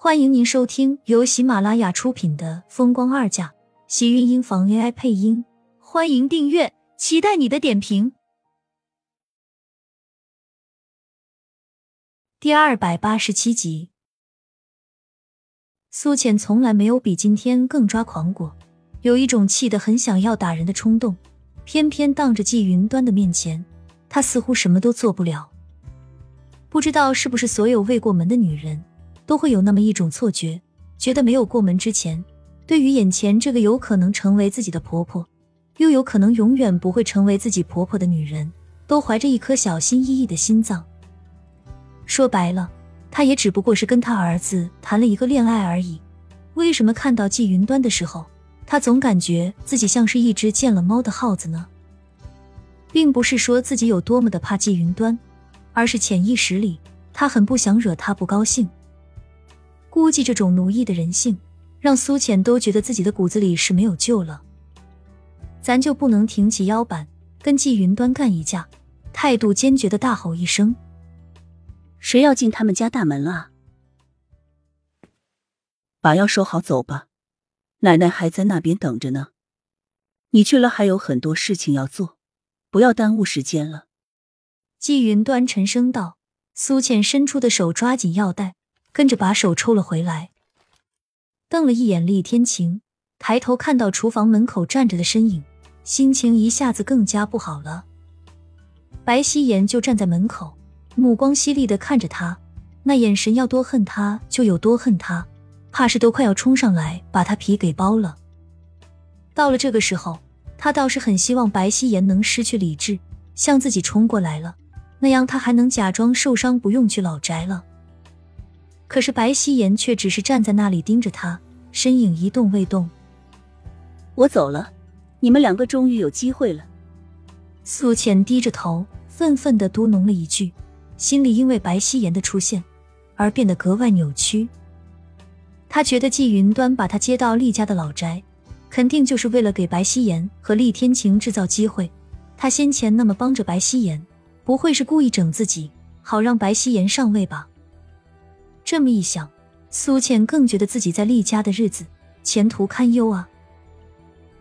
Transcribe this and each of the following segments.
欢迎您收听由喜马拉雅出品的《风光二嫁》，喜运音房 AI 配音。欢迎订阅，期待你的点评。第二百八十七集，苏浅从来没有比今天更抓狂过，有一种气得很想要打人的冲动。偏偏当着季云端的面前，她似乎什么都做不了。不知道是不是所有未过门的女人。都会有那么一种错觉，觉得没有过门之前，对于眼前这个有可能成为自己的婆婆，又有可能永远不会成为自己婆婆的女人，都怀着一颗小心翼翼的心脏。说白了，她也只不过是跟她儿子谈了一个恋爱而已。为什么看到季云端的时候，她总感觉自己像是一只见了猫的耗子呢？并不是说自己有多么的怕季云端，而是潜意识里，她很不想惹他不高兴。估计这种奴役的人性，让苏浅都觉得自己的骨子里是没有救了。咱就不能挺起腰板跟季云端干一架？态度坚决的大吼一声：“谁要进他们家大门了？把药收好，走吧。奶奶还在那边等着呢。你去了还有很多事情要做，不要耽误时间了。”季云端沉声道。苏浅伸出的手抓紧药袋。跟着把手抽了回来，瞪了一眼厉天晴，抬头看到厨房门口站着的身影，心情一下子更加不好了。白希言就站在门口，目光犀利的看着他，那眼神要多恨他就有多恨他，怕是都快要冲上来把他皮给剥了。到了这个时候，他倒是很希望白希言能失去理智，向自己冲过来了，那样他还能假装受伤，不用去老宅了。可是白希言却只是站在那里盯着他，身影一动未动。我走了，你们两个终于有机会了。苏浅低着头，愤愤的嘟哝了一句，心里因为白希言的出现而变得格外扭曲。他觉得季云端把他接到厉家的老宅，肯定就是为了给白希言和厉天晴制造机会。他先前那么帮着白希言，不会是故意整自己，好让白希言上位吧？这么一想，苏倩更觉得自己在厉家的日子前途堪忧啊。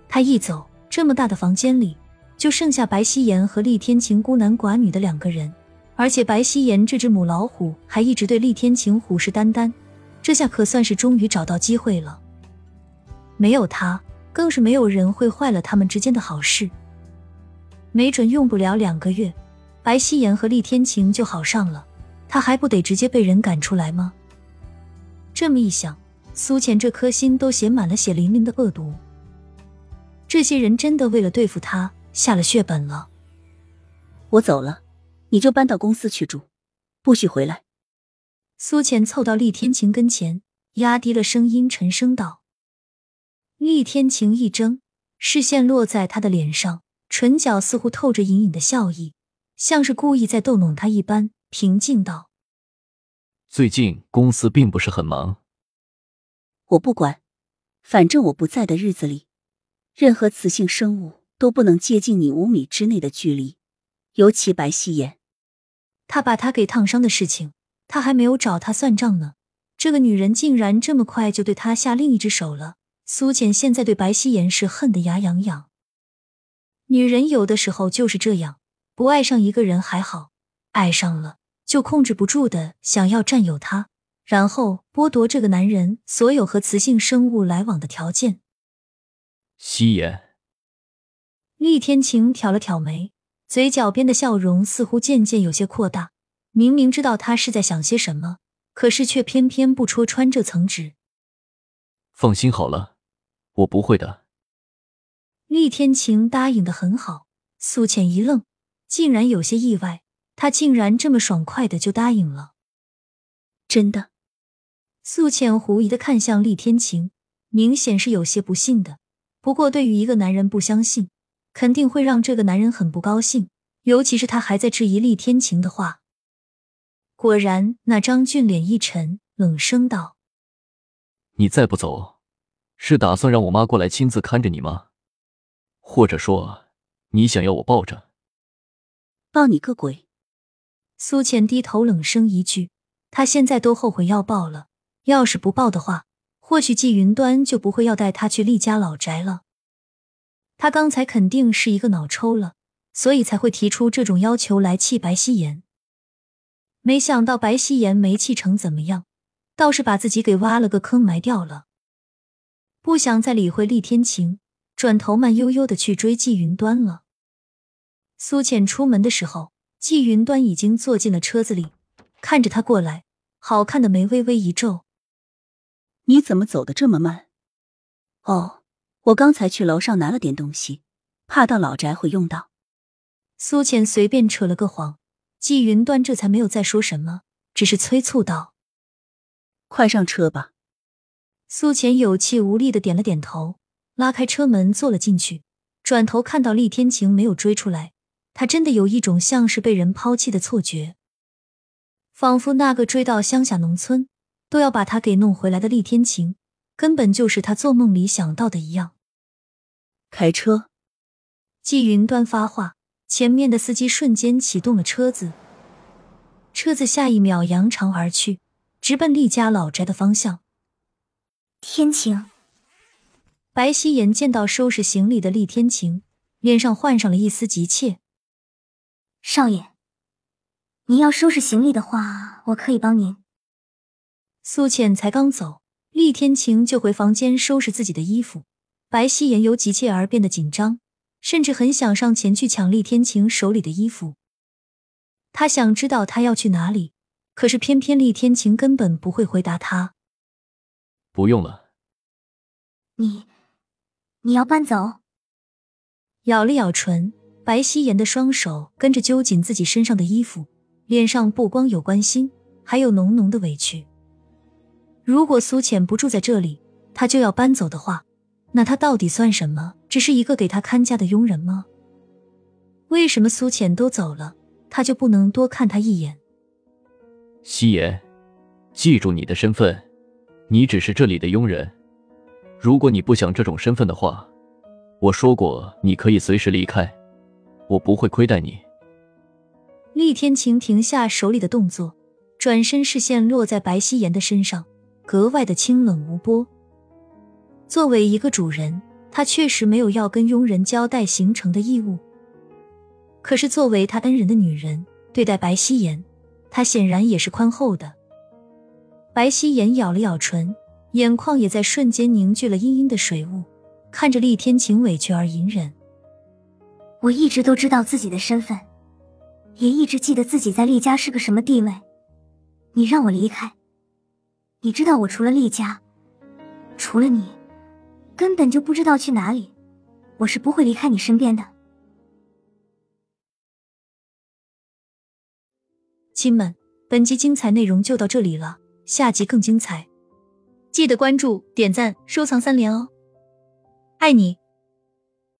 他一走，这么大的房间里就剩下白希言和厉天晴孤男寡女的两个人，而且白希言这只母老虎还一直对厉天晴虎视眈眈，这下可算是终于找到机会了。没有他，更是没有人会坏了他们之间的好事。没准用不了两个月，白希言和厉天晴就好上了。他还不得直接被人赶出来吗？这么一想，苏浅这颗心都写满了血淋淋的恶毒。这些人真的为了对付他下了血本了。我走了，你就搬到公司去住，不许回来。苏浅凑到厉天晴跟前，压低了声音，沉声道。厉天晴一怔，视线落在他的脸上，唇角似乎透着隐隐的笑意，像是故意在逗弄他一般。平静道：“最近公司并不是很忙，我不管，反正我不在的日子里，任何雌性生物都不能接近你五米之内的距离，尤其白希言。他把他给烫伤的事情，他还没有找他算账呢。这个女人竟然这么快就对他下另一只手了。苏浅现在对白希言是恨得牙痒痒。女人有的时候就是这样，不爱上一个人还好。”爱上了，就控制不住的想要占有他，然后剥夺这个男人所有和雌性生物来往的条件。夕颜，厉天晴挑了挑眉，嘴角边的笑容似乎渐渐有些扩大。明明知道他是在想些什么，可是却偏偏不戳穿这层纸。放心好了，我不会的。厉天晴答应的很好，苏浅一愣，竟然有些意外。他竟然这么爽快的就答应了，真的？素浅狐疑的看向厉天晴，明显是有些不信的。不过对于一个男人不相信，肯定会让这个男人很不高兴，尤其是他还在质疑厉天晴的话。果然，那张俊脸一沉，冷声道：“你再不走，是打算让我妈过来亲自看着你吗？或者说，你想要我抱着？抱你个鬼！”苏浅低头冷声一句：“他现在都后悔要抱了，要是不报的话，或许季云端就不会要带他去厉家老宅了。他刚才肯定是一个脑抽了，所以才会提出这种要求来气白希言。没想到白希言没气成怎么样，倒是把自己给挖了个坑埋掉了。不想再理会厉天晴，转头慢悠悠的去追季云端了。苏浅出门的时候，季云端已经坐进了车子里，看着他过来，好看的眉微微一皱：“你怎么走的这么慢？”“哦，我刚才去楼上拿了点东西，怕到老宅会用到。”苏浅随便扯了个谎，季云端这才没有再说什么，只是催促道：“快上车吧。”苏浅有气无力的点了点头，拉开车门坐了进去，转头看到厉天晴没有追出来。他真的有一种像是被人抛弃的错觉，仿佛那个追到乡下农村都要把他给弄回来的厉天晴，根本就是他做梦里想到的一样。开车，季云端发话，前面的司机瞬间启动了车子，车子下一秒扬长而去，直奔厉家老宅的方向。天晴，白希言见到收拾行李的厉天晴，脸上换上了一丝急切。少爷，您要收拾行李的话，我可以帮您。苏浅才刚走，厉天晴就回房间收拾自己的衣服。白希言由急切而变得紧张，甚至很想上前去抢厉天晴手里的衣服。他想知道他要去哪里，可是偏偏厉天晴根本不会回答他。不用了。你，你要搬走？咬了咬唇。白希言的双手跟着揪紧自己身上的衣服，脸上不光有关心，还有浓浓的委屈。如果苏浅不住在这里，他就要搬走的话，那他到底算什么？只是一个给他看家的佣人吗？为什么苏浅都走了，他就不能多看他一眼？希言，记住你的身份，你只是这里的佣人。如果你不想这种身份的话，我说过你可以随时离开。我不会亏待你。厉天晴停下手里的动作，转身，视线落在白希言的身上，格外的清冷无波。作为一个主人，他确实没有要跟佣人交代行程的义务。可是作为他恩人的女人，对待白希言，他显然也是宽厚的。白希言咬了咬唇，眼眶也在瞬间凝聚了阴阴的水雾，看着厉天晴委屈而隐忍。我一直都知道自己的身份，也一直记得自己在厉家是个什么地位。你让我离开，你知道我除了厉家，除了你，根本就不知道去哪里。我是不会离开你身边的。亲们，本集精彩内容就到这里了，下集更精彩，记得关注、点赞、收藏三连哦！爱你。